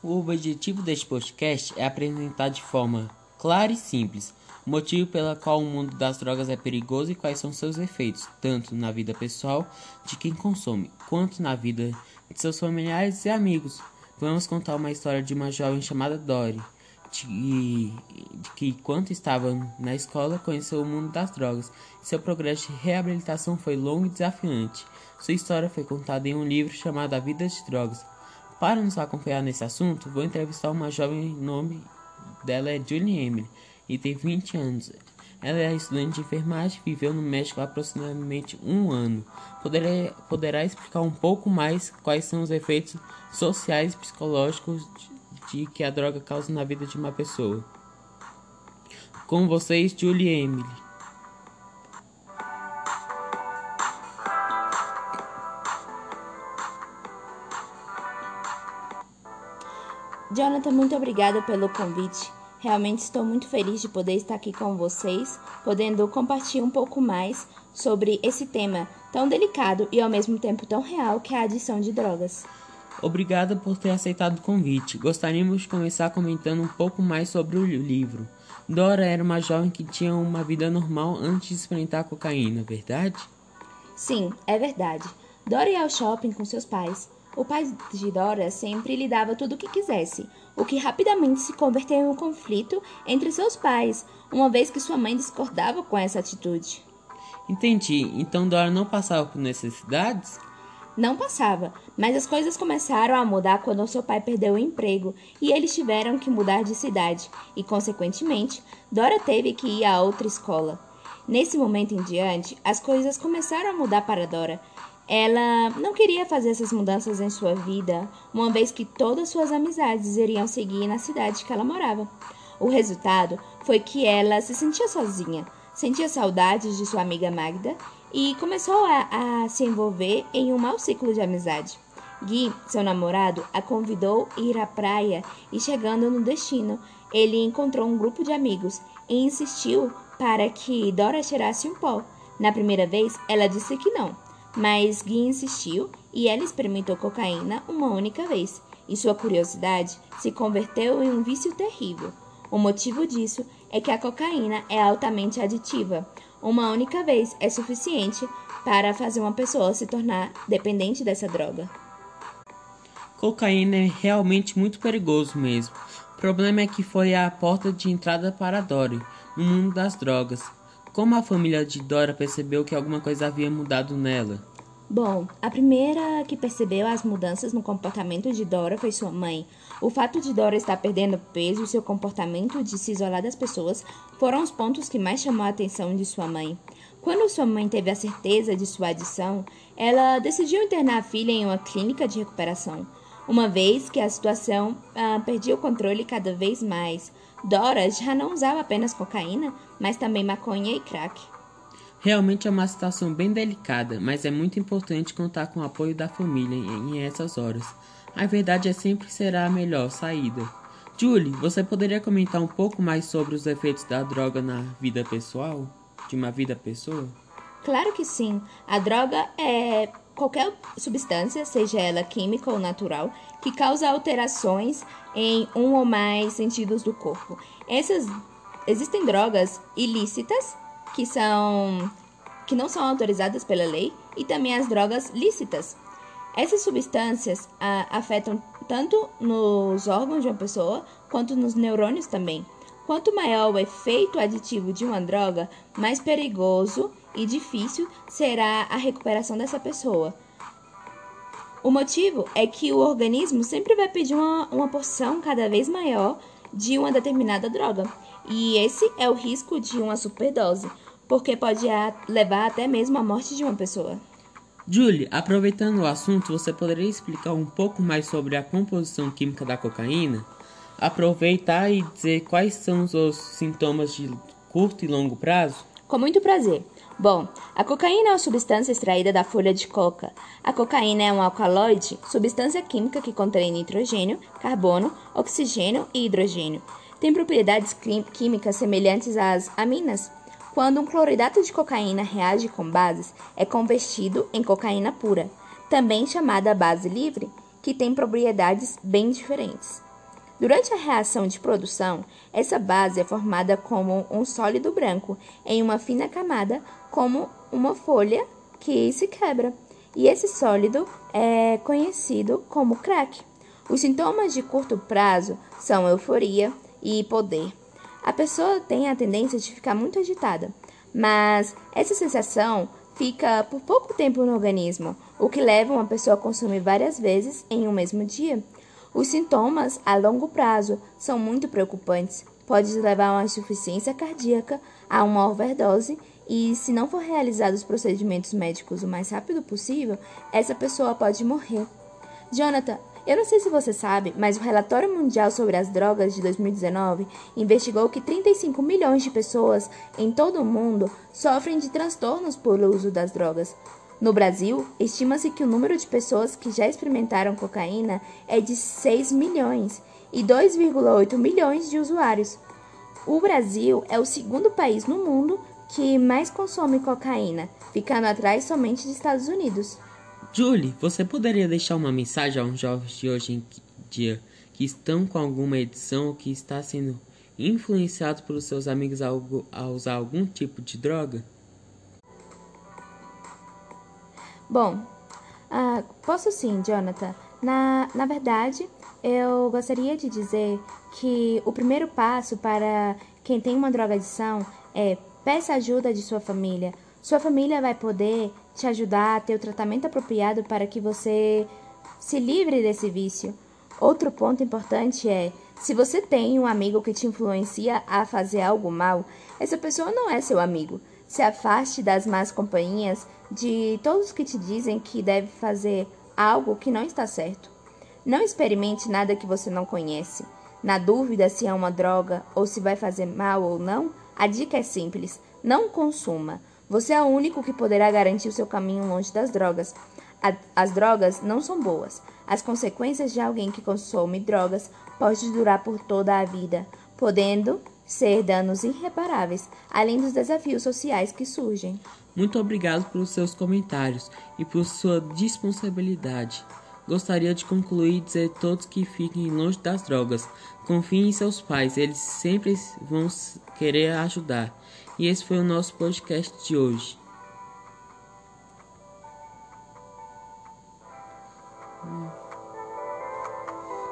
O objetivo deste podcast é apresentar de forma clara e simples o motivo pelo qual o mundo das drogas é perigoso e quais são seus efeitos, tanto na vida pessoal de quem consome, quanto na vida de seus familiares e amigos. Vamos contar uma história de uma jovem chamada Dory, de, de que, enquanto estava na escola, conheceu o mundo das drogas. Seu progresso de reabilitação foi longo e desafiante. Sua história foi contada em um livro chamado A Vida de Drogas. Para nos acompanhar nesse assunto, vou entrevistar uma jovem, nome dela é Julie Emily e tem 20 anos. Ela é estudante de enfermagem e viveu no México há aproximadamente um ano. Poderá, poderá explicar um pouco mais quais são os efeitos sociais e psicológicos de, de que a droga causa na vida de uma pessoa. Com vocês, Julie Emily. Jonathan, muito obrigada pelo convite. Realmente estou muito feliz de poder estar aqui com vocês, podendo compartilhar um pouco mais sobre esse tema tão delicado e ao mesmo tempo tão real que é a adição de drogas. Obrigada por ter aceitado o convite. Gostaríamos de começar comentando um pouco mais sobre o livro. Dora era uma jovem que tinha uma vida normal antes de experimentar cocaína, verdade? Sim, é verdade. Dora ia ao shopping com seus pais. O pai de Dora sempre lhe dava tudo o que quisesse, o que rapidamente se converteu em um conflito entre seus pais, uma vez que sua mãe discordava com essa atitude. Entendi. Então Dora não passava por necessidades? Não passava, mas as coisas começaram a mudar quando seu pai perdeu o emprego e eles tiveram que mudar de cidade, e consequentemente, Dora teve que ir a outra escola. Nesse momento em diante, as coisas começaram a mudar para Dora. Ela não queria fazer essas mudanças em sua vida, uma vez que todas suas amizades iriam seguir na cidade que ela morava. O resultado foi que ela se sentia sozinha, sentia saudades de sua amiga Magda e começou a, a se envolver em um mau ciclo de amizade. Gui, seu namorado, a convidou a ir à praia e, chegando no destino, ele encontrou um grupo de amigos e insistiu para que Dora tirasse um pó. Na primeira vez, ela disse que não, mas Gui insistiu e ela experimentou cocaína uma única vez, e sua curiosidade se converteu em um vício terrível. O motivo disso é que a cocaína é altamente aditiva. Uma única vez é suficiente para fazer uma pessoa se tornar dependente dessa droga. Cocaína é realmente muito perigoso mesmo. O problema é que foi a porta de entrada para Dory no mundo das drogas. Como a família de Dora percebeu que alguma coisa havia mudado nela? Bom, a primeira que percebeu as mudanças no comportamento de Dora foi sua mãe. O fato de Dora estar perdendo peso e seu comportamento de se isolar das pessoas foram os pontos que mais chamou a atenção de sua mãe. Quando sua mãe teve a certeza de sua adição, ela decidiu internar a filha em uma clínica de recuperação. Uma vez que a situação ah, perdia o controle cada vez mais, Dora já não usava apenas cocaína, mas também maconha e crack. Realmente é uma situação bem delicada, mas é muito importante contar com o apoio da família em essas horas. A verdade é sempre será a melhor saída. Julie, você poderia comentar um pouco mais sobre os efeitos da droga na vida pessoal? De uma vida pessoa? Claro que sim. A droga é qualquer substância, seja ela química ou natural, que causa alterações em um ou mais sentidos do corpo. Essas existem drogas ilícitas que são que não são autorizadas pela lei e também as drogas lícitas. Essas substâncias a, afetam tanto nos órgãos de uma pessoa quanto nos neurônios também. Quanto maior o efeito aditivo de uma droga, mais perigoso e difícil será a recuperação dessa pessoa. O motivo é que o organismo sempre vai pedir uma, uma porção cada vez maior de uma determinada droga. E esse é o risco de uma superdose, porque pode levar até mesmo à morte de uma pessoa. Julie, aproveitando o assunto, você poderia explicar um pouco mais sobre a composição química da cocaína? Aproveitar e dizer quais são os sintomas de curto e longo prazo? Com muito prazer. Bom, a cocaína é uma substância extraída da folha de coca. A cocaína é um alcaloide, substância química que contém nitrogênio, carbono, oxigênio e hidrogênio. Tem propriedades químicas semelhantes às aminas. Quando um cloridato de cocaína reage com bases, é convertido em cocaína pura, também chamada base livre, que tem propriedades bem diferentes. Durante a reação de produção, essa base é formada como um sólido branco em uma fina camada, como uma folha que se quebra. E esse sólido é conhecido como crack. Os sintomas de curto prazo são euforia e poder. A pessoa tem a tendência de ficar muito agitada, mas essa sensação fica por pouco tempo no organismo, o que leva uma pessoa a consumir várias vezes em um mesmo dia. Os sintomas a longo prazo são muito preocupantes. Pode levar a uma insuficiência cardíaca, a uma overdose e, se não for realizados os procedimentos médicos o mais rápido possível, essa pessoa pode morrer. Jonathan, eu não sei se você sabe, mas o Relatório Mundial sobre as Drogas de 2019 investigou que 35 milhões de pessoas em todo o mundo sofrem de transtornos por uso das drogas. No Brasil, estima-se que o número de pessoas que já experimentaram cocaína é de 6 milhões e 2,8 milhões de usuários. O Brasil é o segundo país no mundo que mais consome cocaína, ficando atrás somente dos Estados Unidos. Julie, você poderia deixar uma mensagem aos jovens de hoje em dia que estão com alguma edição ou que está sendo influenciado pelos seus amigos a, a usar algum tipo de droga? Bom, uh, posso sim, Jonathan. Na, na verdade, eu gostaria de dizer que o primeiro passo para quem tem uma drogadição é peça ajuda de sua família. Sua família vai poder te ajudar a ter o tratamento apropriado para que você se livre desse vício. Outro ponto importante é: se você tem um amigo que te influencia a fazer algo mal, essa pessoa não é seu amigo. Se afaste das más companhias de todos que te dizem que deve fazer algo que não está certo. Não experimente nada que você não conhece. Na dúvida se é uma droga ou se vai fazer mal ou não, a dica é simples: não consuma. Você é o único que poderá garantir o seu caminho longe das drogas. as drogas não são boas. As consequências de alguém que consome drogas podem durar por toda a vida, podendo ser danos irreparáveis, além dos desafios sociais que surgem. Muito obrigado pelos seus comentários e por sua disponibilidade. Gostaria de concluir dizer a todos que fiquem longe das drogas. Confiem em seus pais, eles sempre vão querer ajudar. E esse foi o nosso podcast de hoje.